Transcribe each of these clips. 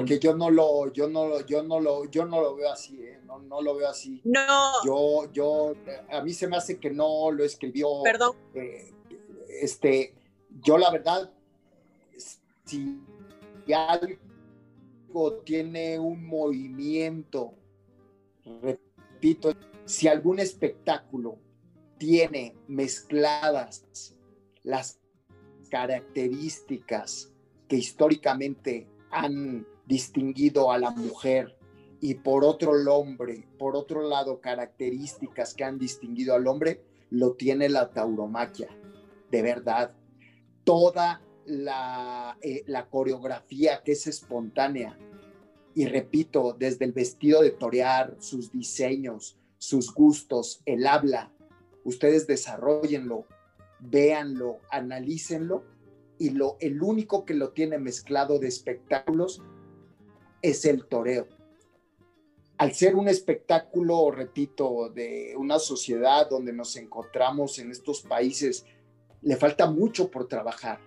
Porque yo no lo, yo no, yo no lo, yo no lo veo así, ¿eh? no, no lo veo así. No. Yo, yo, a mí se me hace que no lo escribió. Perdón. Eh, este, yo la verdad, si algo tiene un movimiento, repito, si algún espectáculo tiene mezcladas las características que históricamente han distinguido a la mujer y por otro hombre, por otro lado características que han distinguido al hombre, lo tiene la tauromaquia, de verdad. Toda la, eh, la coreografía que es espontánea, y repito, desde el vestido de torear, sus diseños, sus gustos, el habla, ustedes desarrollenlo, véanlo, analícenlo y lo, el único que lo tiene mezclado de espectáculos es el toreo. Al ser un espectáculo, repito, de una sociedad donde nos encontramos en estos países, le falta mucho por trabajar,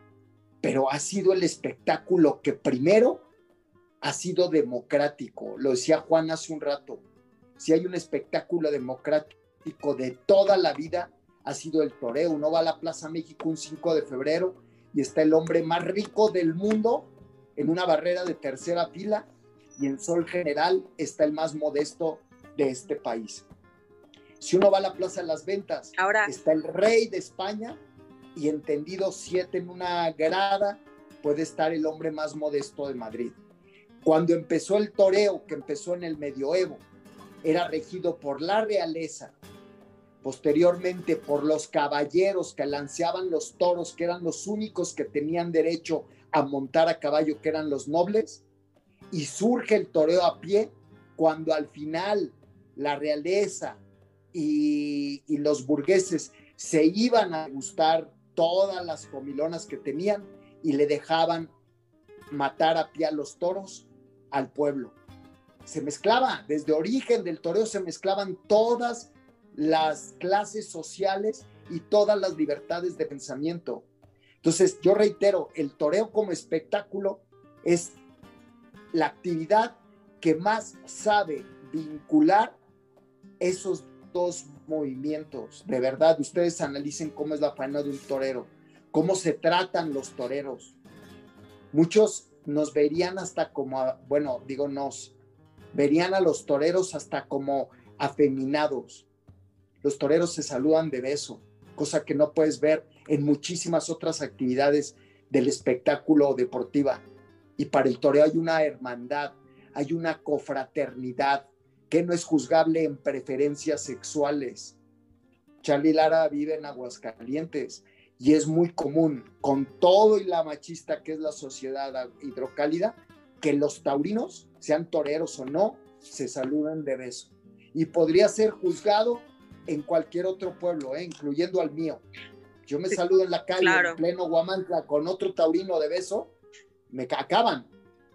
pero ha sido el espectáculo que primero ha sido democrático. Lo decía Juan hace un rato. Si hay un espectáculo democrático de toda la vida, ha sido el toreo. Uno va a la Plaza México un 5 de febrero y está el hombre más rico del mundo en una barrera de tercera fila y en Sol General está el más modesto de este país. Si uno va a la Plaza de las Ventas, Ahora, está el rey de España y entendido siete en una grada puede estar el hombre más modesto de Madrid. Cuando empezó el toreo, que empezó en el medioevo, era regido por la realeza, posteriormente por los caballeros que lanceaban los toros, que eran los únicos que tenían derecho a montar a caballo, que eran los nobles, y surge el toreo a pie cuando al final la realeza y, los burgueses se iban a gustar todas las comilonas que tenían y le dejaban matar a pie a los toros al pueblo. Se mezclaba, desde origen del toreo se mezclaban todas las clases sociales y todas las libertades de pensamiento. Entonces, yo reitero, el toreo como espectáculo es la actividad que más sabe vincular esos dos movimientos. De verdad, ustedes analicen cómo es la faena de un torero, cómo se tratan los toreros. Muchos nos verían hasta como, bueno, digo nos, verían a los toreros hasta como afeminados. Los toreros se saludan de beso, cosa que no puedes ver en muchísimas otras actividades del espectáculo deportiva. Y para el toreo hay una hermandad, hay una cofraternidad que no es juzgable en preferencias sexuales. Charlie Lara vive en Aguascalientes y es muy común, con todo y la machista que es la sociedad hidrocálida, que los taurinos, sean toreros o no, se saluden de beso. Y podría ser juzgado en cualquier otro pueblo, ¿eh? incluyendo al mío. Yo me saludo en la calle, claro. en pleno Guamantla, con otro taurino de beso, me acaban.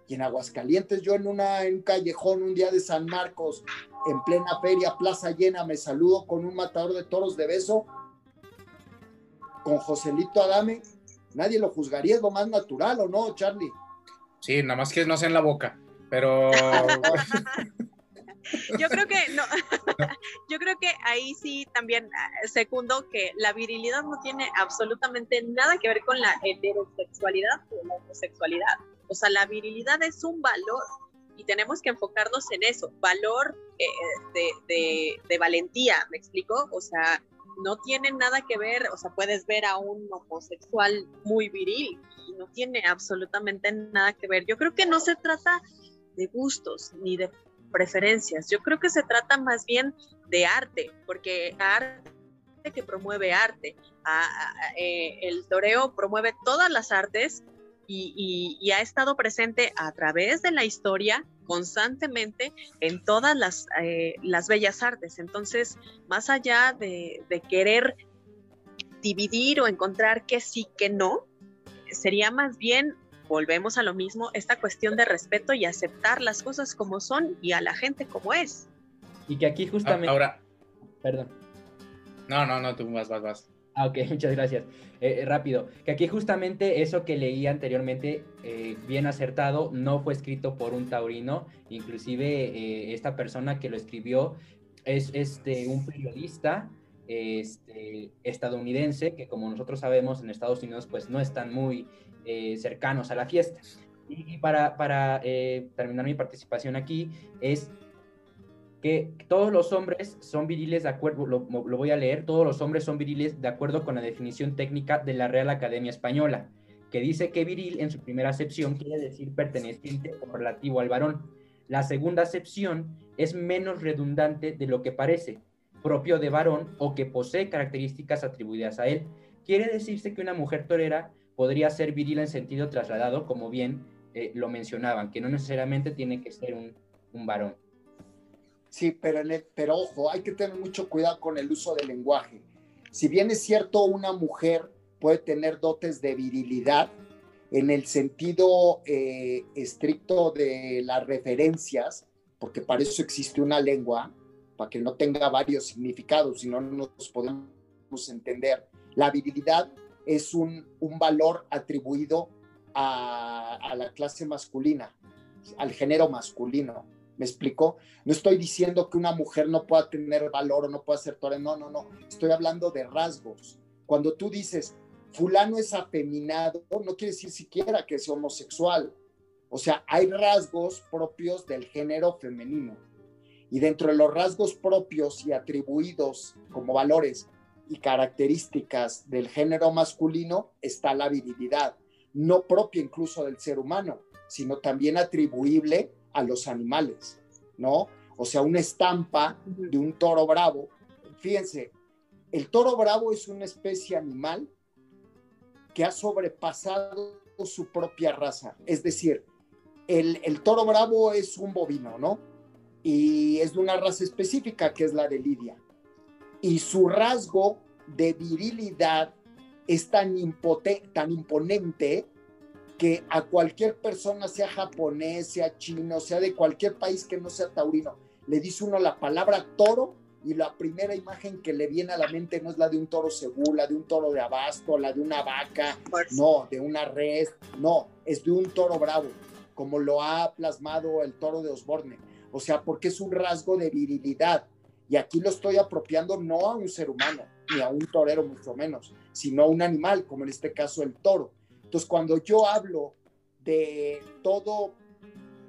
Y en Aguascalientes, yo en, una, en un callejón, un día de San Marcos, en plena feria, plaza llena, me saludo con un matador de toros de beso, con Joselito Adame, nadie lo juzgaría, es lo más natural, ¿o no, Charlie? Sí, nada más que no sea en la boca, pero... yo creo que no, yo creo que ahí sí también segundo que la virilidad no tiene absolutamente nada que ver con la heterosexualidad o la homosexualidad. O sea, la virilidad es un valor y tenemos que enfocarnos en eso, valor eh, de, de, de, valentía, ¿me explico? O sea, no tiene nada que ver, o sea, puedes ver a un homosexual muy viril y no tiene absolutamente nada que ver. Yo creo que no se trata de gustos ni de preferencias, yo creo que se trata más bien de arte, porque arte que promueve arte, eh, el toreo promueve todas las artes y, ha estado presente a través de la historia constantemente en todas las, eh, las bellas artes. Entonces, más allá de, de, querer dividir o encontrar que sí, que no, sería más bien, volvemos a lo mismo, esta cuestión de respeto y aceptar las cosas como son y a la gente como es. Y que aquí justamente... Ahora, perdón. No, no, no, tú vas, vas, vas. Ah, ok, muchas gracias. Eh, eh, rápido, que aquí justamente eso que leí anteriormente, eh, bien acertado, no fue escrito por un taurino, inclusive esta persona que lo escribió es este, un periodista este, estadounidense que como nosotros sabemos en Estados Unidos pues no están muy cercanos a la fiesta. Y, para, para terminar mi participación aquí es que todos los hombres son viriles de acuerdo, lo, voy a leer, todos los hombres son viriles de acuerdo con la definición técnica de la Real Academia Española, que dice que viril en su primera acepción quiere decir perteneciente o relativo al varón. La segunda acepción es menos redundante de lo que parece, propio de varón o que posee características atribuidas a él. Quiere decirse que una mujer torera podría ser viril en sentido trasladado, como bien eh, lo mencionaban, que no necesariamente tiene que ser un varón. Sí, pero, pero ojo, hay que tener mucho cuidado con el uso del lenguaje. Si bien es cierto, una mujer puede tener dotes de virilidad en el sentido eh, estricto de las referencias, porque para eso existe una lengua, para que no tenga varios significados, si no nos podemos entender. La virilidad es un, valor atribuido a, la clase masculina, al género masculino ¿Me explico? No estoy diciendo que una mujer no pueda tener valor o no pueda ser torre. No, no, no. Estoy hablando de rasgos. Cuando tú dices, fulano es afeminado, no quiere decir siquiera que es homosexual. O sea, hay rasgos propios del género femenino. Y dentro de los rasgos propios y atribuidos como valores y características del género masculino está la virilidad, no propia incluso del ser humano, sino también atribuible a los animales, ¿no? O sea, una estampa de un toro bravo. Fíjense, el toro bravo es una especie animal que ha sobrepasado su propia raza. Es decir, el, el, toro bravo es un bovino, ¿no? Y es de una raza específica que es la de Lidia. Y su rasgo de virilidad es tan, tan imponente que a cualquier persona, sea japonés, sea chino, sea de cualquier país que no sea taurino, le dice uno la palabra toro y la primera imagen que le viene a la mente no es la de un toro seguro, la de un toro de abasto, la de una vaca, no, de una res, no, es de un toro bravo, como lo ha plasmado el toro de Osborne. O sea, porque es un rasgo de virilidad. Y aquí lo estoy apropiando no a un ser humano, ni a un torero mucho menos, sino a un animal, como en este caso el toro. Entonces, cuando yo hablo de todo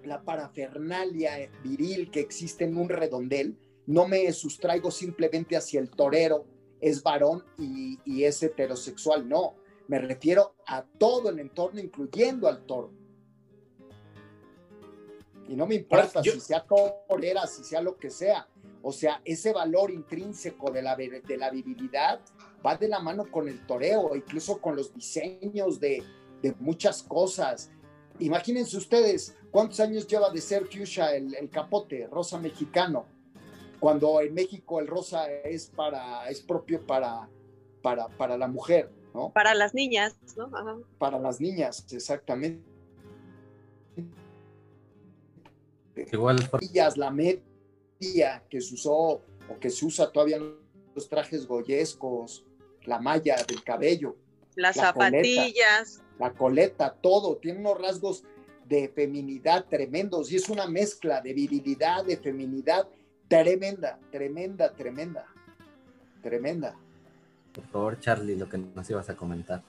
la parafernalia viril que existe en un redondel, no me sustraigo simplemente hacia el torero, es varón y, es heterosexual, no, me refiero a todo el entorno, incluyendo al toro. Y no me importa si sea torera, si sea lo que sea. O sea, ese valor intrínseco de la, de la virilidad va de la mano con el toreo, incluso con los diseños de, muchas cosas. Imagínense ustedes cuántos años lleva de ser fuchsia el, capote, rosa mexicano, cuando en México el rosa es, para, es propio para, para, para la mujer, ¿no? Para las niñas, ¿no? Para las niñas, exactamente. Igual. La media que se usó o que se usa todavía en los trajes goyescos, la malla del cabello. Las zapatillas. la coleta, todo. Tiene unos rasgos de feminidad tremendos y es una mezcla de virilidad, de feminidad tremenda, tremenda, tremenda, tremenda. Por favor, Charlie, lo que nos ibas a comentar.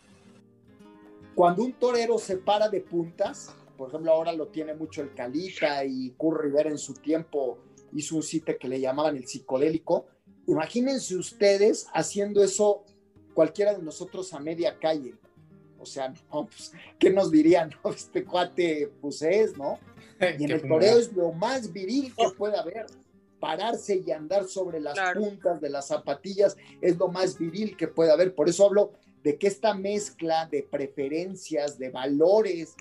Cuando un torero se para de puntas, por ejemplo, ahora lo tiene mucho el Calita y Kurt Rivera en su tiempo hizo un sitio que le llamaban el psicodélico. Imagínense ustedes haciendo eso cualquiera de nosotros a media calle. O sea, no, pues, ¿qué nos dirían? Este cuate, pues es, ¿no? Y en el toreo es lo más viril que puede haber. Pararse y andar sobre las puntas de las zapatillas es lo más viril que puede haber. Por eso hablo de que esta mezcla de preferencias, de valores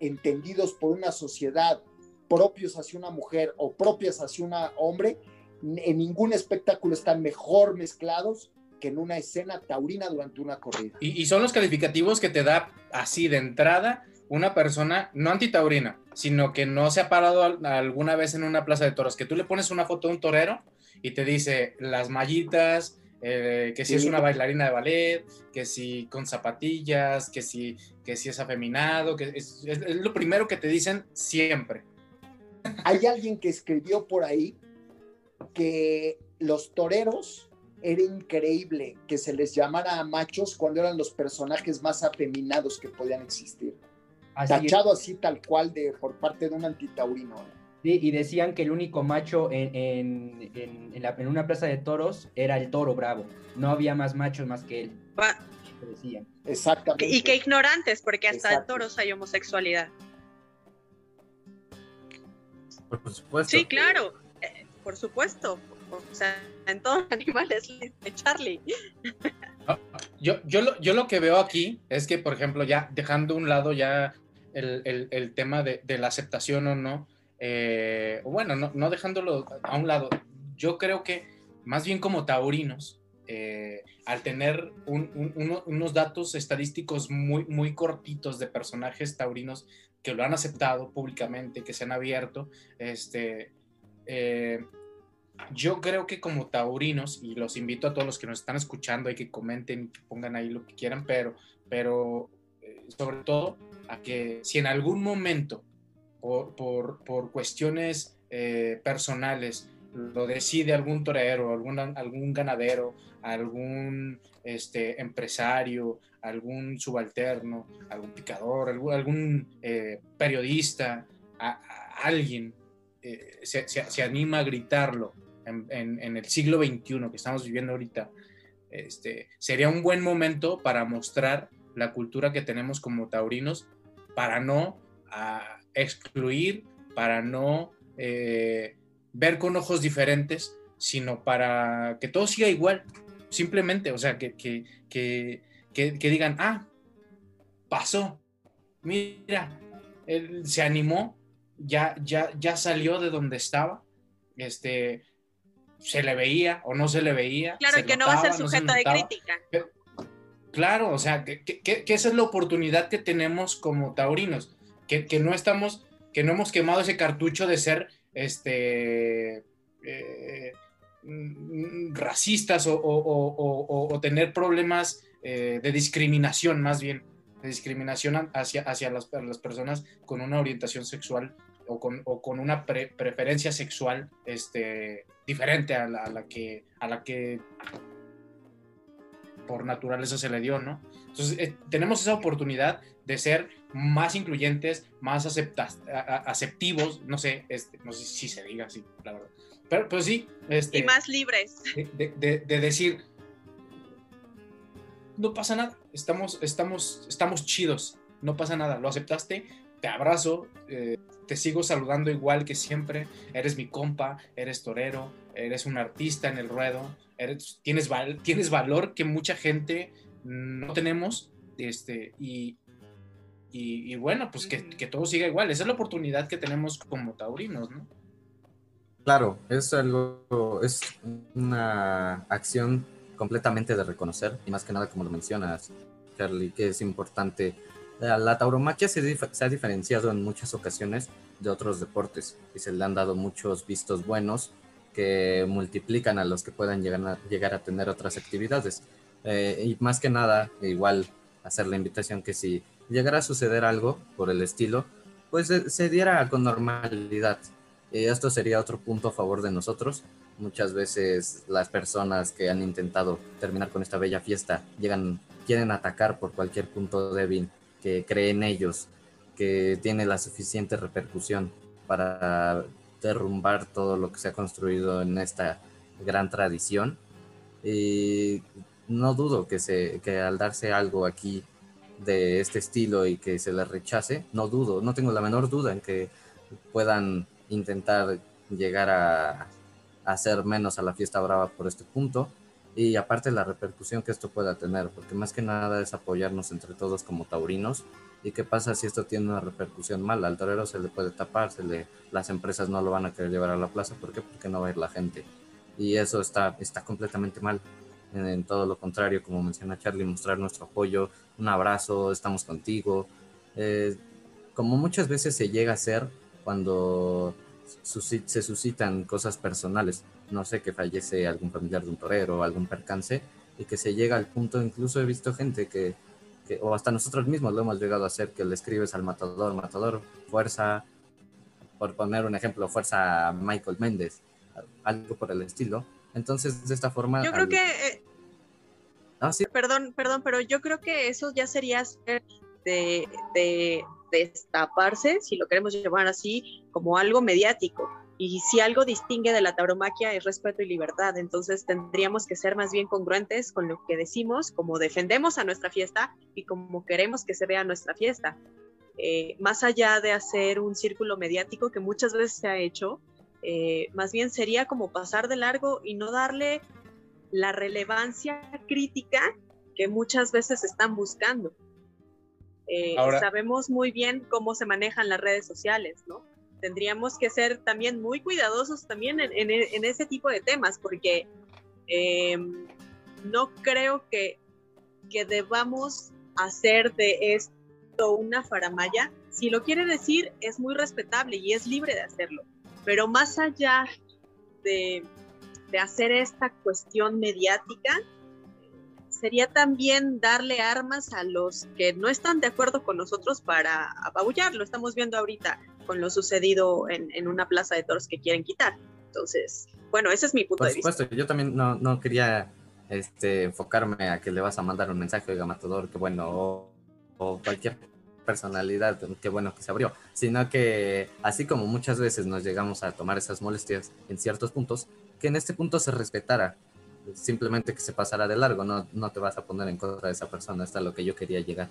entendidos por una sociedad propios hacia una mujer o propias hacia un hombre, en ningún espectáculo están mejor mezclados que en una escena taurina durante una corrida. Y, son los calificativos que te da así de entrada una persona no antitaurina, sino que no se ha parado alguna vez en una plaza de toros, que tú le pones una foto de un torero y te dice las mallitas, eh, que si es una bailarina de ballet, que si con zapatillas, que si, que si es afeminado, que es, es lo primero que te dicen siempre. Hay alguien que escribió por ahí que los toreros era increíble que se les llamara a machos cuando eran los personajes más afeminados que podían existir. Tachado así tal cual de, por parte de un antitaurino. ¿eh? Sí, y decían que el único macho en, en, en, una plaza de toros era el toro bravo. No había más machos más que él. Decían. Exactamente. Y que ignorantes, porque hasta en toros hay homosexualidad. Por supuesto. Sí, claro, eh, por supuesto. O sea, en todos los animales de Charlie. Ah, yo, yo, lo, yo lo que veo aquí es que, por ejemplo, ya dejando un lado ya el, el, tema de, de, la aceptación o no, eh, bueno, no, dejándolo a un lado, yo creo que más bien como taurinos, eh, al tener unos datos estadísticos muy, muy cortitos de personajes taurinos que lo han aceptado públicamente, que se han abierto, este, eh, yo creo que como taurinos, y los invito a todos los que nos están escuchando y que comenten, que pongan ahí lo que quieran, pero, pero sobre todo a que si en algún momento por, por, cuestiones eh, personales. Lo decide algún torero, algún, algún ganadero, algún este, empresario, algún subalterno, algún picador, algún, eh, periodista, a, alguien eh, se, se, anima a gritarlo en, en, el siglo XXI que estamos viviendo ahorita, este, sería un buen momento para mostrar la cultura que tenemos como taurinos, para no a, excluir, para no eh, ver con ojos diferentes, sino para que todo siga igual, simplemente, o sea, que, que, que, que digan, ah, pasó, mira, él se animó, ya, ya, ya salió de donde estaba, este, se le veía o no se le veía. Claro, que no va a ser sujeto de crítica. claro, o sea, que, que, esa es la oportunidad que tenemos como taurinos que, no estamos, que no hemos quemado ese cartucho de ser este, eh, mm, racistas o, tener problemas eh, de discriminación más bien, de discriminación hacia, hacia las, personas con una orientación sexual o con, una preferencia sexual este, diferente a la, a la, que, a la que por naturaleza se le dio, ¿no? Entonces, eh, tenemos esa oportunidad de ser más incluyentes, más aceptas, aceptivos, no sé, este, no sé si se diga así, la verdad. Pero, pero sí. Este, y más libres. De, decir, no pasa nada, estamos, estamos, estamos chidos, no pasa nada, lo aceptaste, te abrazo, eh, te sigo saludando igual que siempre, eres mi compa, eres torero, eres un artista en el ruedo, eres, tienes, tienes valor que mucha gente no tenemos, este, y, y, bueno, pues que, que, todo siga igual. Esa es la oportunidad que tenemos como taurinos, ¿no? Claro, es algo, es una acción completamente de reconocer, y más que nada como lo mencionas, Charlie, que es importante. La tauromaquia se, ha diferenciado en muchas ocasiones de otros deportes y se le han dado muchos vistos buenos que multiplican a los que puedan llegar a, llegar a tener otras actividades. Eh, y más que nada, igual hacer la invitación que si llegara a suceder algo por el estilo, pues se diera con normalidad. Y esto sería otro punto a favor de nosotros. Muchas veces las personas que han intentado terminar con esta bella fiesta llegan, quieren atacar por cualquier punto débil que creen ellos, que tiene la suficiente repercusión para derrumbar todo lo que se ha construido en esta gran tradición. Y no dudo que, se, que al darse algo aquí de este estilo y que se le rechace, no dudo, no tengo la menor duda en que puedan intentar llegar a, hacer menos a la fiesta brava por este punto. Y aparte la repercusión que esto pueda tener, porque más que nada es apoyarnos entre todos como taurinos. Y qué pasa si esto tiene una repercusión mala, al torero se le puede tapar, se le, las empresas no lo van a querer llevar a la plaza, ¿por qué? Porque no va a ir la gente. Y eso está, está completamente mal en, todo lo contrario, como menciona Charlie, mostrar nuestro apoyo, un abrazo, estamos contigo, eh, como muchas veces se llega a hacer cuando se suscitan cosas personales. no sé, que fallece algún familiar de un torero, algún percance, y que se llega al punto, incluso he visto gente que, que, o hasta nosotros mismos lo hemos llegado a hacer, que le escribes al matador, matador, fuerza, por poner un ejemplo, fuerza Michael Méndez, algo por el estilo. Entonces, de esta forma... Yo creo que... Eh, ah, sí. Perdón, perdón, pero yo creo que eso ya sería de, de destaparse, si lo queremos llamar así, como algo mediático. Y si algo distingue de la tauromaquia es respeto y libertad, entonces tendríamos que ser más bien congruentes con lo que decimos, como defendemos a nuestra fiesta y como queremos que se vea nuestra fiesta. Eh, más allá de hacer un círculo mediático que muchas veces se ha hecho, eh, más bien sería como pasar de largo y no darle la relevancia crítica que muchas veces están buscando. Eh, sabemos muy bien cómo se manejan las redes sociales, ¿no? Tendríamos que ser también muy cuidadosos también en, ese tipo de temas, porque em, no creo que, que debamos hacer de esto una faramaya. Si lo quiere decir, es muy respetable y es libre de hacerlo. Pero más allá de, de hacer esta cuestión mediática, sería también darle armas a los que no están de acuerdo con nosotros para apabullar. Lo estamos viendo ahorita con lo sucedido en, una plaza de toros que quieren quitar. Entonces, bueno, ese es mi punto de vista. Por supuesto, yo también no, no, quería este, enfocarme a que le vas a mandar un mensaje, de Matador, que bueno, o, cualquier personalidad, qué bueno que se abrió, sino que así como muchas veces nos llegamos a tomar esas molestias en ciertos puntos, que en este punto se respetara simplemente que se pasara de largo, no, no te vas a poner en contra de esa persona, hasta lo que yo quería llegar.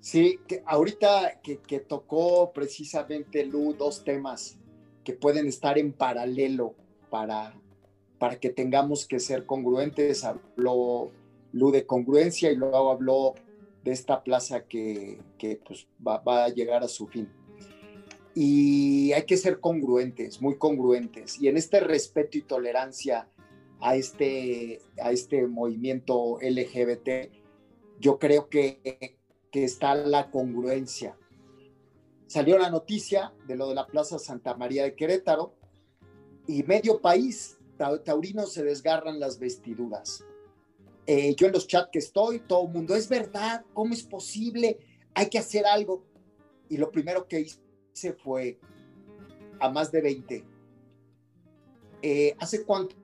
Sí, que ahorita que, que, tocó precisamente Lu dos temas que pueden estar en paralelo para, para que tengamos que ser congruentes. Habló Lu de congruencia y luego habló de esta plaza que, pues, va, a llegar a su fin y hay que ser congruentes, muy congruentes. Y en este respeto y tolerancia a este, a este movimiento LGBT, yo creo que, que está la congruencia. Salió la noticia de lo de la Plaza Santa María de Querétaro y medio país, taurinos se desgarran las vestiduras. Eh, yo en los chats que estoy, todo el mundo, es verdad, ¿cómo es posible? Hay que hacer algo. Y lo primero que hice fue a más de 20. Eh, ¿Hace cuánto?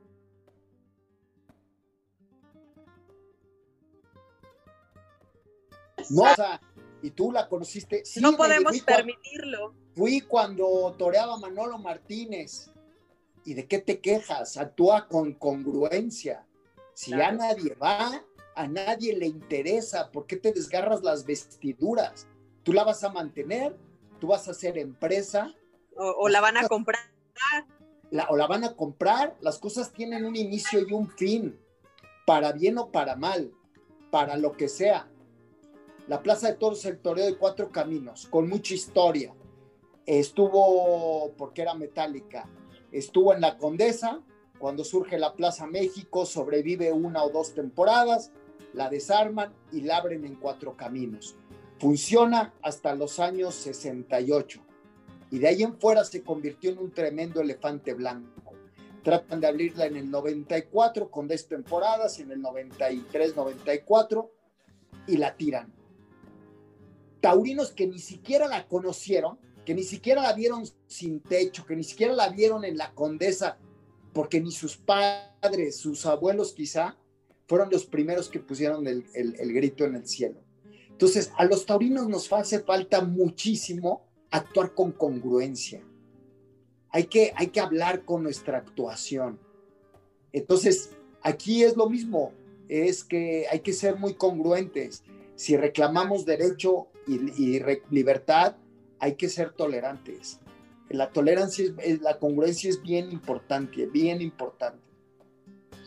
No, o sea, y tú la conociste. no podemos permitirlo. Fui cuando toreaba Manolo Martínez. ¿Y de qué te quejas? Actúa con congruencia. Si a nadie va, a nadie le interesa, ¿por qué te desgarras las vestiduras? ¿Tú la vas a mantener? tú vas a hacer empresa. O, la van a comprar. o la van a comprar. Las cosas tienen un inicio y un fin, para bien o para mal, para lo que sea. La Plaza de Toros, el toreo de cuatro caminos, con mucha historia. Estuvo, porque era metálica, estuvo en la Condesa, cuando surge la Plaza México, sobrevive una o dos temporadas, la desarman y la abren en cuatro caminos. Funciona hasta los años 68 y de ahí en fuera se convirtió en un tremendo elefante blanco. Tratan de abrirla en el 94 con 10 temporadas, en el 93, 94 y la tiran. Taurinos que ni siquiera la conocieron, que ni siquiera la vieron sin techo, que ni siquiera la vieron en la condesa, porque ni sus padres, sus abuelos quizá, fueron los primeros que pusieron el, el grito en el cielo. Entonces, a los taurinos nos hace falta muchísimo actuar con congruencia. Hay que, hay que hablar con nuestra actuación. Entonces, aquí es lo mismo, es que hay que ser muy congruentes. Si reclamamos derecho y, libertad, hay que ser tolerantes. La tolerancia, es, la congruencia es bien importante, bien importante.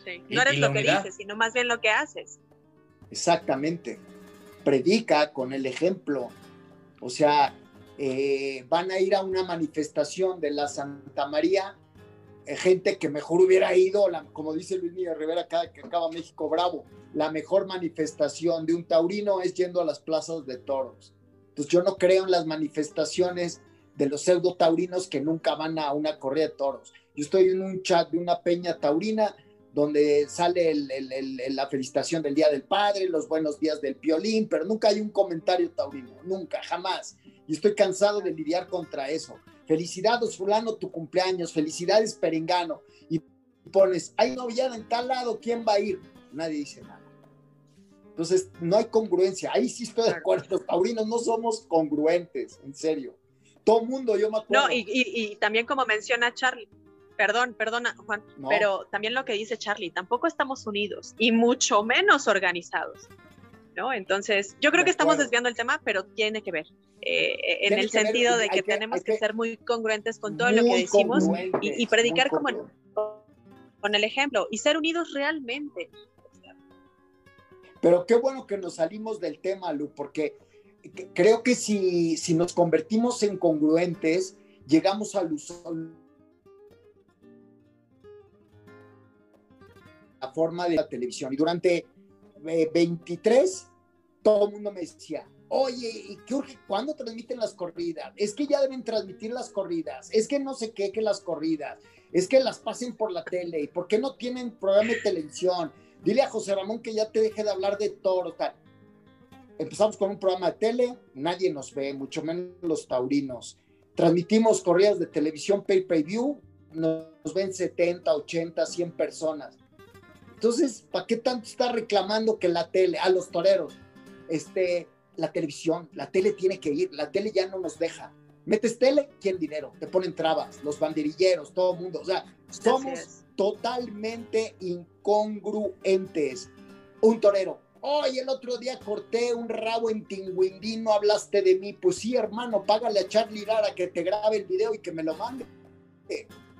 Sí. No eres lo que dices, sino más bien lo que haces. Exactamente predica con el ejemplo. O sea, eh, van a ir a una manifestación de la Santa María, eh, gente que mejor hubiera ido, como dice Luis Miguel Rivera, que acaba México Bravo, la mejor manifestación de un taurino es yendo a las plazas de toros. Entonces yo no creo en las manifestaciones de los pseudo taurinos que nunca van a una corrida de toros. Yo estoy en un chat de una peña taurina donde sale la felicitación del Día del Padre, los buenos días del piolín, pero nunca hay un comentario taurino, nunca, jamás. Y estoy cansado de lidiar contra eso. Felicidades, fulano, tu cumpleaños, felicidades, perengano. Y pones, hay novillada en tal lado, ¿quién va a ir? Nadie dice nada. Entonces, no hay congruencia. Ahí sí estoy de acuerdo. Los taurinos no somos congruentes, en serio. Todo mundo, yo me acuerdo. No, y, también como menciona Charlie, perdón, perdona, Juan, pero también lo que dice Charlie, tampoco estamos unidos y mucho menos organizados. ¿no? Entonces, yo creo que estamos desviando el tema, pero tiene que ver, eh, en el sentido de que, tenemos que, ser muy congruentes con todo lo que decimos y, predicar como con el ejemplo y ser unidos realmente. Pero qué bueno que nos salimos del tema, Lu, porque creo que si, si nos convertimos en congruentes, llegamos al uso la forma de la televisión. Y durante 23, eh, todo el mundo me decía, oye, ¿y? ¿Cuándo transmiten las corridas? Es que ya deben transmitir las corridas, es que no sé qué, que las corridas, es que las pasen por la tele, ¿y por qué no tienen programa de televisión? Dile a José Ramón que ya te deje de hablar de toro. Empezamos con un programa de tele, nadie nos ve, mucho menos los taurinos. Transmitimos corridas de televisión pay-per-view, nos ven 70, 80, 100 personas. Entonces, ¿para qué tanto está reclamando que la tele, a los toreros, este, la televisión, la tele tiene que ir, la tele ya no nos deja. Metes tele, ¿quién dinero? Te ponen trabas, los banderilleros, todo el mundo. O sea, somos totalmente incongruentes. Un torero, Hoy el otro día corté un rabo en Tinguindín, no hablaste de mí. Pues sí, hermano, págale a Charlie Lara que te grabe el video y que me lo mande.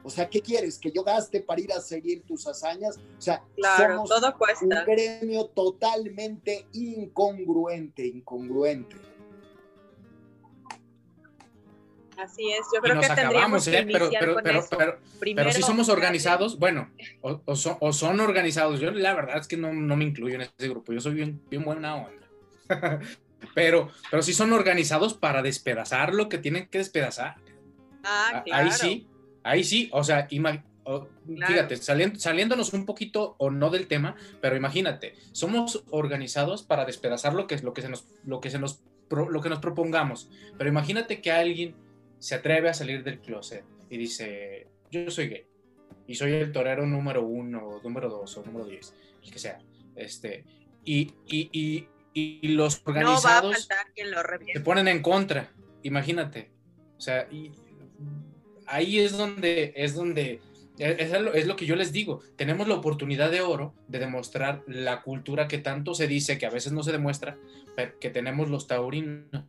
O sea, ¿qué quieres? ¿Que yo gaste para ir a seguir tus hazañas? O sea, somos todo un gremio totalmente incongruente, incongruente. Así es, yo creo que tendríamos que ¿eh? pero, pero, pero, pero, si somos organizados, bueno, o, son, organizados. Yo la verdad es que no, me incluyo en ese grupo, yo soy bien, bien buena onda. pero, pero sí son organizados para despedazar lo que tienen que despedazar. Ah, claro. Ahí sí, Ahí sí, o sea, fíjate, saliéndonos un poquito o no del tema, pero imagínate, somos organizados para despedazar lo que, lo que, se nos, lo que, se nos, lo que nos propongamos, pero imagínate que alguien se atreve a salir del closet y dice, yo soy gay y soy el torero número uno, número dos o número diez, el que sea, este, y, y, y, los organizados se ponen en contra, imagínate, o sea, y, ahí es donde, es donde, es, lo, que yo les digo, tenemos la oportunidad de oro de demostrar la cultura que tanto se dice, que a veces no se demuestra, pero que tenemos los taurinos.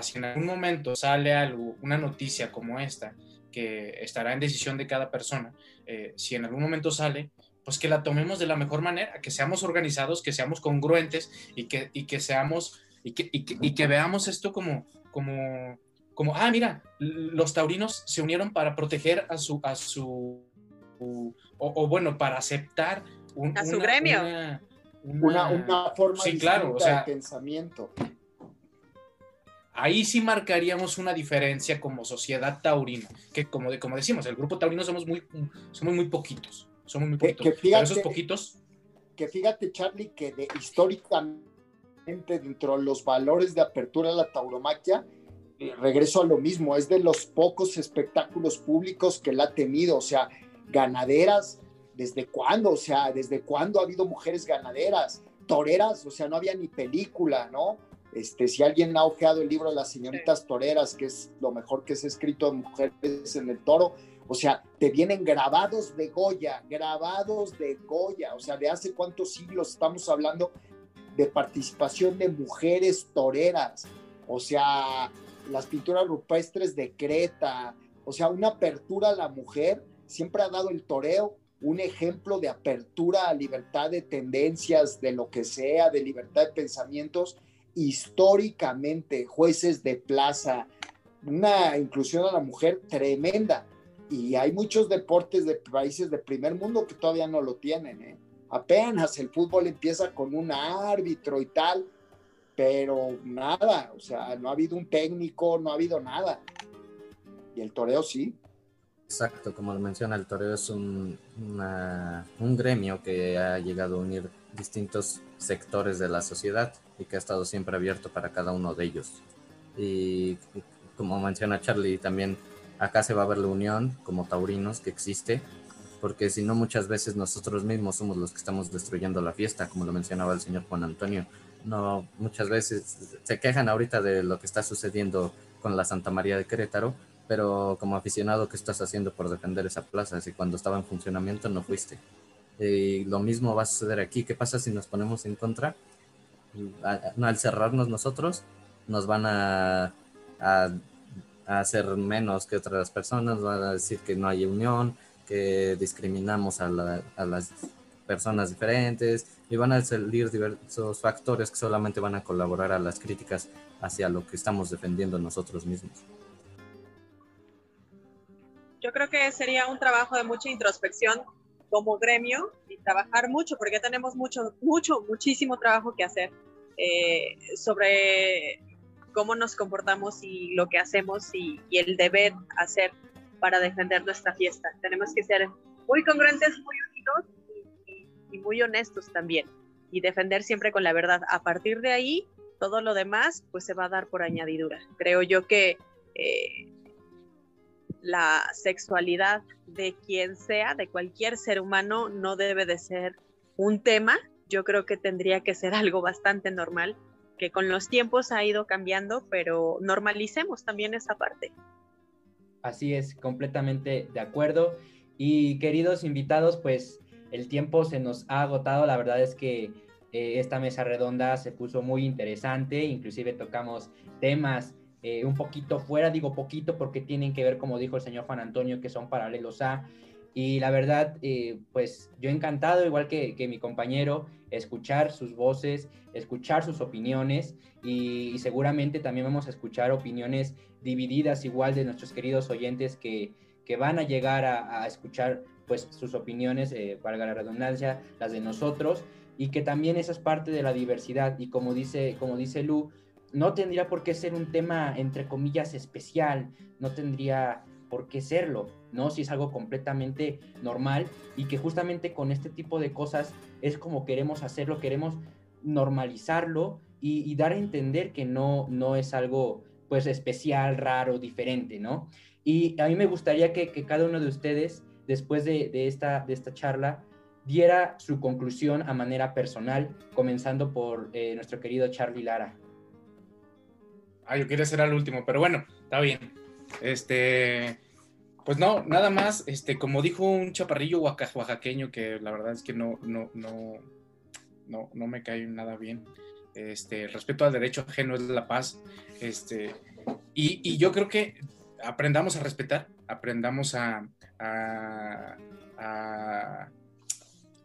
Si en algún momento sale algo, una noticia como esta, que estará en decisión de cada persona, eh, si en algún momento sale, pues que la tomemos de la mejor manera, que seamos organizados, que seamos congruentes y que, y que seamos, y que, y que veamos esto como, como, como, ah, mira, los taurinos se unieron para proteger a su, a su, o, bueno, para aceptar un, a su gremio. Una, una, forma sí, claro, o sea, de pensamiento. Ahí sí marcaríamos una diferencia como sociedad taurina, que como, de, como decimos, el grupo taurino somos muy, somos muy poquitos, somos muy poquitos. Que, esos poquitos... Que fíjate, Charlie, que de, históricamente dentro de los valores de apertura de la tauromaquia, regreso a lo mismo, es de los pocos espectáculos públicos que la ha tenido, o sea, ganaderas, ¿desde cuándo? O sea, ¿desde cuándo ha habido mujeres ganaderas? Toreras, o sea, no había ni película, ¿no? Este, si alguien ha ojeado el libro de las señoritas toreras, que es lo mejor que se ha escrito de mujeres en el toro, o sea, te vienen grabados de Goya, grabados de Goya, o sea, de hace cuántos siglos estamos hablando de participación de mujeres toreras, o sea, las pinturas rupestres de Creta, o sea, una apertura a la mujer, siempre ha dado el toreo un ejemplo de apertura a libertad de tendencias, de lo que sea, de libertad de pensamientos, históricamente, jueces de plaza, una inclusión a la mujer tremenda. Y hay muchos deportes de países de primer mundo que todavía no lo tienen. ¿eh? Apenas el fútbol empieza con un árbitro y tal, pero nada, o sea, no ha habido un técnico, no ha habido nada. Y el toreo sí. Exacto, como lo menciona, el toreo es un, un gremio que ha llegado a unir distintos sectores de la sociedad y que ha estado siempre abierto para cada uno de ellos. Y como menciona Charlie, también acá se va a ver la unión como taurinos que existe, porque si no muchas veces nosotros mismos somos los que estamos destruyendo la fiesta, como lo mencionaba el señor Juan Antonio. No, muchas veces se quejan ahorita de lo que está sucediendo con la Santa María de Querétaro, pero como aficionado, ¿qué estás haciendo por defender esa plaza? Si cuando estaba en funcionamiento no fuiste. Y lo mismo va a suceder aquí. ¿Qué pasa si nos ponemos en contra? Al cerrarnos nosotros, nos van a, a, hacer menos que otras personas, van a decir que no hay unión, que discriminamos a, a las personas diferentes y van a salir diversos factores que solamente van a colaborar a las críticas hacia lo que estamos defendiendo nosotros mismos. Yo creo que sería un trabajo de mucha introspección como gremio y trabajar mucho, porque tenemos mucho, mucho, muchísimo trabajo que hacer eh, sobre cómo nos comportamos y lo que hacemos y, el deber hacer para defender nuestra fiesta. Tenemos que ser muy congruentes, muy unidos y, muy honestos también y defender siempre con la verdad. A partir de ahí, todo lo demás pues se va a dar por añadidura. Creo yo que eh, la sexualidad de quien sea, de cualquier ser humano, no debe de ser un tema. Yo creo que tendría que ser algo bastante normal, que con los tiempos ha ido cambiando, pero normalicemos también esa parte. Así es, completamente de acuerdo. Y queridos invitados, pues el tiempo se nos ha agotado. La verdad es que eh, esta mesa redonda se puso muy interesante, inclusive tocamos temas eh, un poquito fuera, digo poquito porque tienen que ver, como dijo el señor Juan Antonio, que son paralelos a. Y la verdad, eh, pues yo encantado, igual que, mi compañero, escuchar sus voces, escuchar sus opiniones y, seguramente también vamos a escuchar opiniones divididas igual de nuestros queridos oyentes que, que van a llegar a, escuchar pues sus opiniones, eh, valga la redundancia, las de nosotros y que también esa es parte de la diversidad y como dice, como dice Lu, no tendría por qué ser un tema, entre comillas, especial, no tendría por qué serlo, ¿no? Si es algo completamente normal y que justamente con este tipo de cosas es como queremos hacerlo, queremos normalizarlo y, dar a entender que no, no es algo pues especial, raro, diferente, ¿no? Y a mí me gustaría que, cada uno de ustedes, después de, esta, de esta charla, diera su conclusión a manera personal, comenzando por eh, nuestro querido Charlie Lara. Ah, yo quería ser al último, pero bueno, está bien. Este, pues no, nada más, este, como dijo un chaparrillo oaxaqueño que la verdad es que no, no, no, no, no me cae nada bien. Este, respeto al derecho ajeno es la paz. Este, y, yo creo que aprendamos a respetar, aprendamos a, a, a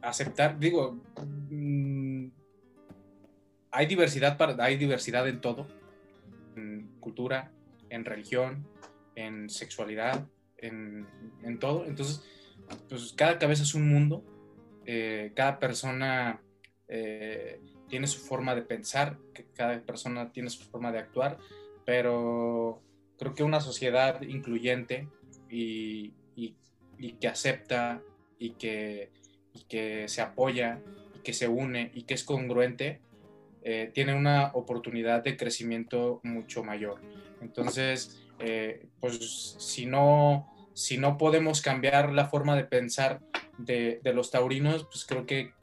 aceptar, digo, mm, hay diversidad para, hay diversidad en todo cultura, en religión, en sexualidad, en, todo. Entonces, pues cada cabeza es un mundo, eh, cada persona eh, tiene su forma de pensar, cada persona tiene su forma de actuar, pero creo que una sociedad incluyente y, que acepta y que, y que se apoya y que se une y que es congruente, eh, tiene una oportunidad de crecimiento mucho mayor. Entonces, eh, pues si no, si no podemos cambiar la forma de pensar de, los taurinos, pues creo que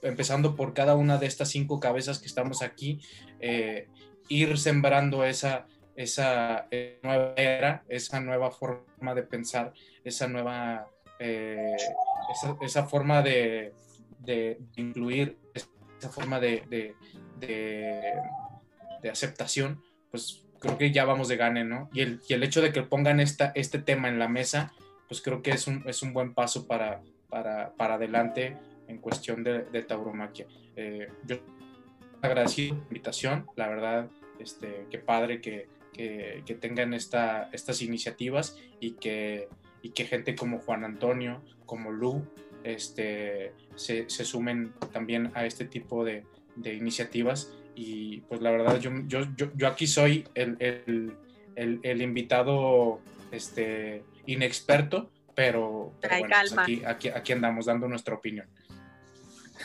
empezando por cada una de estas cinco cabezas que estamos aquí, eh, ir sembrando esa, esa nueva era, esa nueva forma de pensar, esa nueva, esa, forma de incluir esa forma de, de, aceptación, pues creo que ya vamos de gane, ¿no? Y el, y el hecho de que pongan esta, este tema en la mesa, pues creo que es un, es un buen paso para, para, para adelante en cuestión de, de tauromaquia. Eh, yo agradecido la invitación, la verdad, este, qué padre que, que, que tengan esta, estas iniciativas y que, y que gente como Juan Antonio, como Lu, este, se, sumen también a este tipo de, iniciativas y pues la verdad yo, yo, yo, aquí soy el, el, el, invitado este, inexperto, pero, bueno, pues aquí, aquí, aquí, andamos dando nuestra opinión.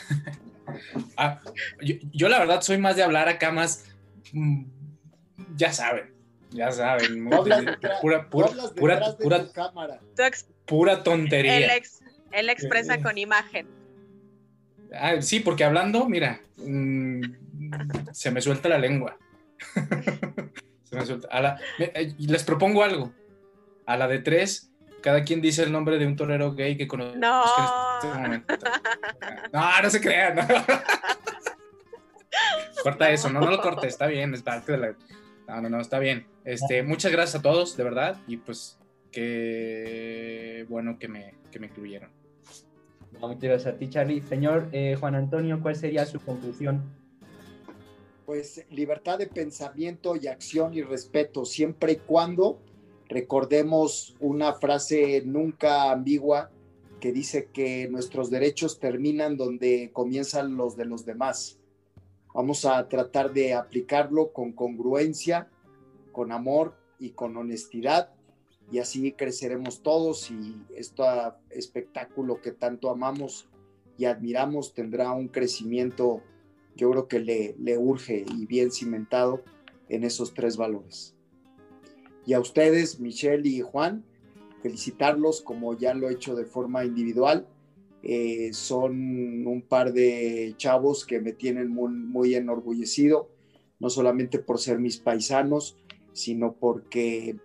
ah, yo, la verdad soy más de hablar acá más, mm, ya saben, ya saben, pura, pura, pura, pura, tontería. Él, ex, él expresa con imagen. Ah, sí, porque hablando, mira, mm, se me suelta la lengua. se me suelta. Eh, les propongo algo. A la de tres, cada quien dice el nombre de un torero gay que conoce no. este No, no se crean. Corta eso, no, no lo cortes, está bien, es parte de la. No, no, no, está bien. Este, muchas gracias a todos, de verdad, y pues qué bueno que me, que me incluyeron. Muchas gracias a ti, Charlie. Señor eh, Juan Antonio, ¿cuál sería su conclusión? Pues libertad de pensamiento y acción y respeto, siempre y cuando recordemos una frase nunca ambigua que dice que nuestros derechos terminan donde comienzan los de los demás. Vamos a tratar de aplicarlo con congruencia, con amor y con honestidad y así creceremos todos y este espectáculo que tanto amamos y admiramos tendrá un crecimiento yo creo que le, urge y bien cimentado en esos tres valores. Y a ustedes, Michelle y Juan, felicitarlos como ya lo he hecho de forma individual. Eh, son un par de chavos que me tienen muy enorgullecido, no solamente por ser mis paisanos, sino porque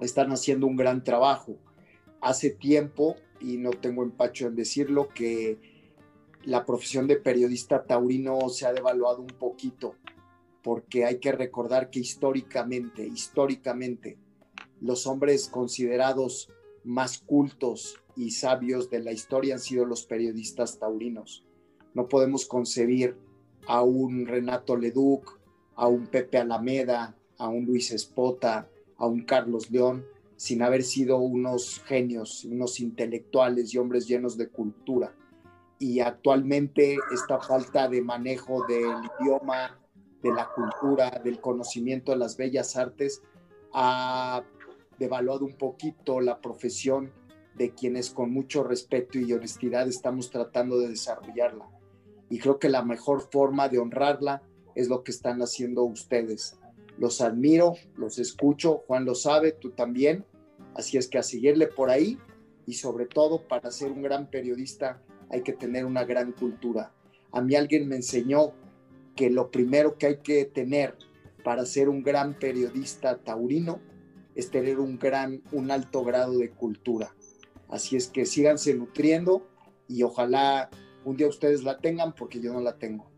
están haciendo un gran trabajo. Hace tiempo, y no tengo empacho en decirlo, que la profesión de periodista taurino se ha devaluado un poquito, porque hay que recordar que históricamente, históricamente, los hombres considerados más cultos y sabios de la historia han sido los periodistas taurinos. No podemos concebir a un Renato Leduc, a un Pepe Alameda, a un Luis Espota, a un Carlos León, sin haber sido unos genios, unos intelectuales y hombres llenos de cultura y actualmente esta falta de manejo del idioma, de la cultura, del conocimiento de las bellas artes ha devaluado un poquito la profesión de quienes con mucho respeto y honestidad estamos tratando de desarrollarla. Y creo que la mejor forma de honrarla es lo que están haciendo ustedes. Los admiro, los escucho, Juan lo sabe, tú también. Así es que a seguirle por ahí y sobre todo para ser un gran periodista hay que tener una gran cultura. A mí alguien me enseñó que lo primero que hay que tener para ser un gran periodista taurino es tener un gran, un alto grado de cultura. Así es que síganse nutriendo y ojalá un día ustedes la tengan porque yo no la tengo.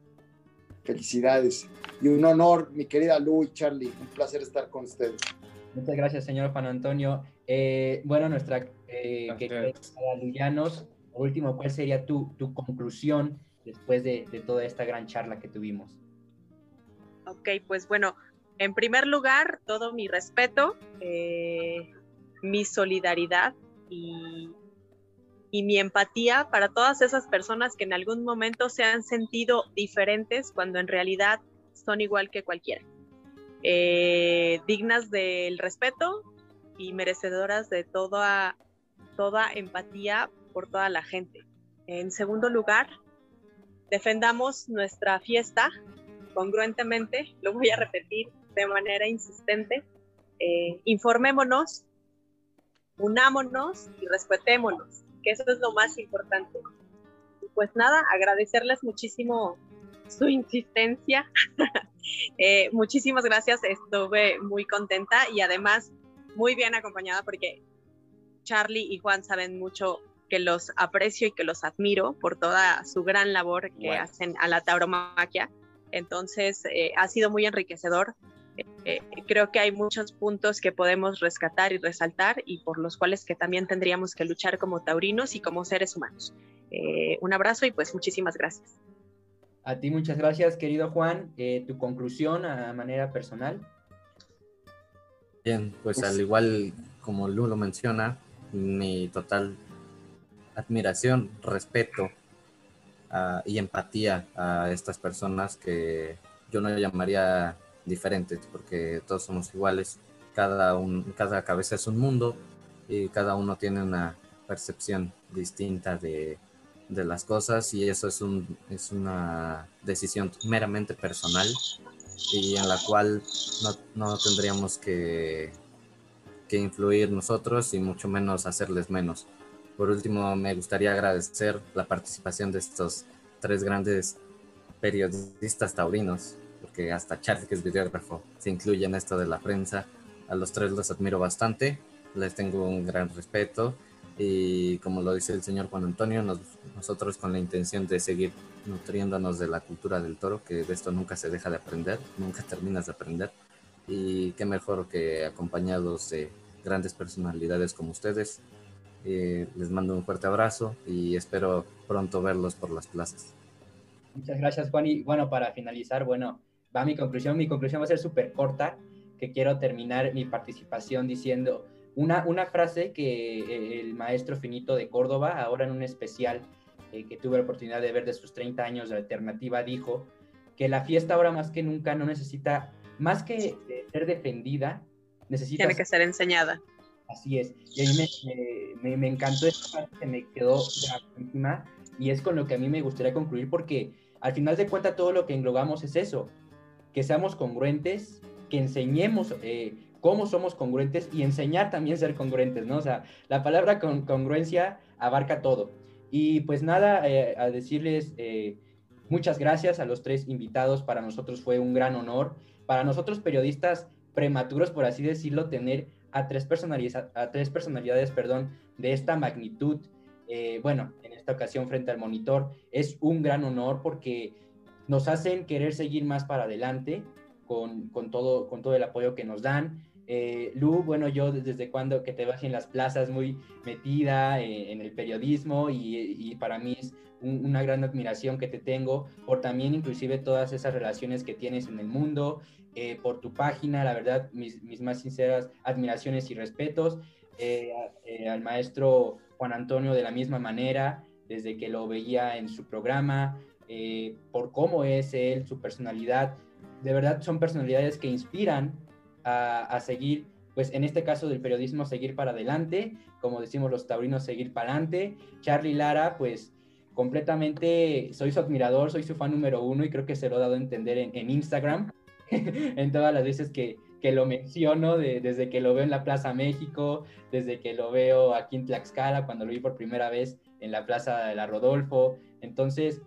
Felicidades y un honor, mi querida Lu y Charlie, un placer estar con ustedes. Muchas gracias, señor Juan Antonio. Eh, bueno, nuestra eh, querida Luyanos, por último, ¿cuál sería tu, tu conclusión después de, de, toda esta gran charla que tuvimos? Ok, pues bueno, en primer lugar, todo mi respeto, eh, mi solidaridad y, y mi empatía para todas esas personas que en algún momento se han sentido diferentes cuando en realidad son igual que cualquiera. Eh, dignas del respeto y merecedoras de toda, toda empatía por toda la gente. En segundo lugar, defendamos nuestra fiesta congruentemente, lo voy a repetir de manera insistente, eh, informémonos, unámonos y respetémonos, que eso es lo más importante. pues nada, agradecerles muchísimo su insistencia. Eh, muchísimas gracias, estuve muy contenta y además muy bien acompañada porque Charlie y Juan saben mucho que los aprecio y que los admiro por toda su gran labor que hacen a la tauromaquia. Entonces, eh, ha sido muy enriquecedor. Eh, creo que hay muchos puntos que podemos rescatar y resaltar y por los cuales que también tendríamos que luchar como taurinos y como seres humanos. Eh, un abrazo y pues muchísimas gracias. A ti muchas gracias, querido Juan. tu conclusión a manera personal. Bien, pues al igual como Lu lo menciona, mi total admiración, respeto ah, y empatía a estas personas que yo no llamaría diferentes, porque todos somos iguales, cada, un, cada cabeza es un mundo y cada uno tiene una percepción distinta de, de las cosas y eso es, un, es una decisión meramente personal y en la cual no, no tendríamos que, que, influir nosotros y mucho menos hacerles menos. Por último, me gustaría agradecer la participación de estos tres grandes periodistas taurinos, porque hasta Charlie, que es videógrafo, se incluye en esto de la prensa. A los tres los admiro bastante, les tengo un gran respeto y como lo dice el señor Juan Antonio, nosotros con la intención de seguir nutriéndonos de la cultura del toro, que de esto nunca se deja de aprender, nunca terminas de aprender, y qué mejor que acompañados de grandes personalidades como ustedes. Eh, les mando un fuerte abrazo y espero pronto verlos por las plazas. Muchas gracias, Juan. Y bueno, para finalizar, bueno, va mi conclusión. Mi conclusión va a ser súper corta, que quiero terminar mi participación diciendo, una, una frase que eh, el maestro Finito de Córdoba, ahora en un especial eh, que tuve la oportunidad de ver de sus 30 años de alternativa, dijo que la fiesta ahora más que nunca no necesita, más que ser defendida, necesita... Tiene que ser enseñada. Así es. Y a mí me, me, me encantó esta parte que me quedó encima y es con lo que a mí me gustaría concluir porque al final de cuentas todo lo que englobamos es eso, que seamos congruentes, que enseñemos eh, cómo somos congruentes y enseñar también ser congruentes, ¿no? O sea, la palabra con, congruencia abarca todo. Y pues nada, eh, a decirles eh, muchas gracias a los tres invitados, para nosotros fue un gran honor, para nosotros periodistas prematuros, por así decirlo, tener a tres, a tres personalidades perdón, de esta magnitud, bueno, en esta ocasión frente al monitor, es un gran honor porque nos hacen querer seguir más para adelante con, con, todo, con todo el apoyo que nos dan. Eh, Lu, bueno, yo desde cuando que te vas en las plazas muy metida eh, en el periodismo y, para mí es una gran admiración que te tengo por también inclusive todas esas relaciones que tienes en el mundo, eh, por tu página, la verdad, mis, mis, más sinceras admiraciones y respetos. al maestro Juan Antonio de la misma manera, desde que lo veía en su programa, por cómo es él, su personalidad. De verdad son personalidades que inspiran a, seguir, pues en este caso del periodismo, seguir para adelante, como decimos los taurinos, seguir para adelante. Charlie Lara, pues completamente soy su admirador, soy su fan número uno y creo que se lo he dado a entender en, Instagram, en todas las veces que, que lo menciono, desde que lo veo en la Plaza México, desde que lo veo aquí en Tlaxcala, cuando lo vi por primera vez en la Plaza de la Rodolfo. Entonces,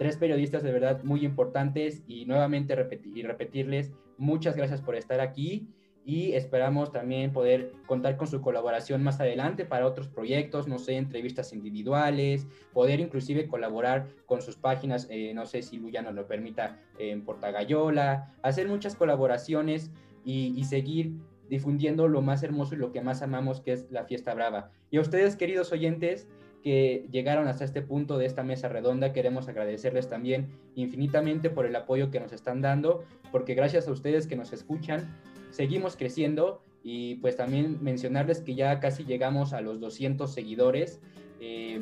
tres periodistas de verdad muy importantes y nuevamente repetir, y repetirles muchas gracias por estar aquí y esperamos también poder contar con su colaboración más adelante para otros proyectos, no sé, entrevistas individuales, poder inclusive colaborar con sus páginas, eh, no sé si Luya nos lo permita, en Portagayola, hacer muchas colaboraciones y, y seguir difundiendo lo más hermoso y lo que más amamos, que es la fiesta brava. Y a ustedes, queridos oyentes, que llegaron hasta este punto de esta mesa redonda. Queremos agradecerles también infinitamente por el apoyo que nos están dando, porque gracias a ustedes que nos escuchan, seguimos creciendo y pues también mencionarles que ya casi llegamos a los 200 seguidores. Eh,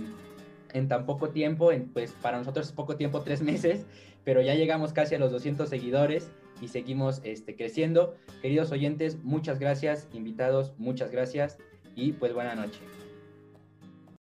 en tan poco tiempo, en, pues para nosotros es poco tiempo, tres meses, pero ya llegamos casi a los 200 seguidores y seguimos este, creciendo. Queridos oyentes, muchas gracias, invitados, muchas gracias y pues buena noche.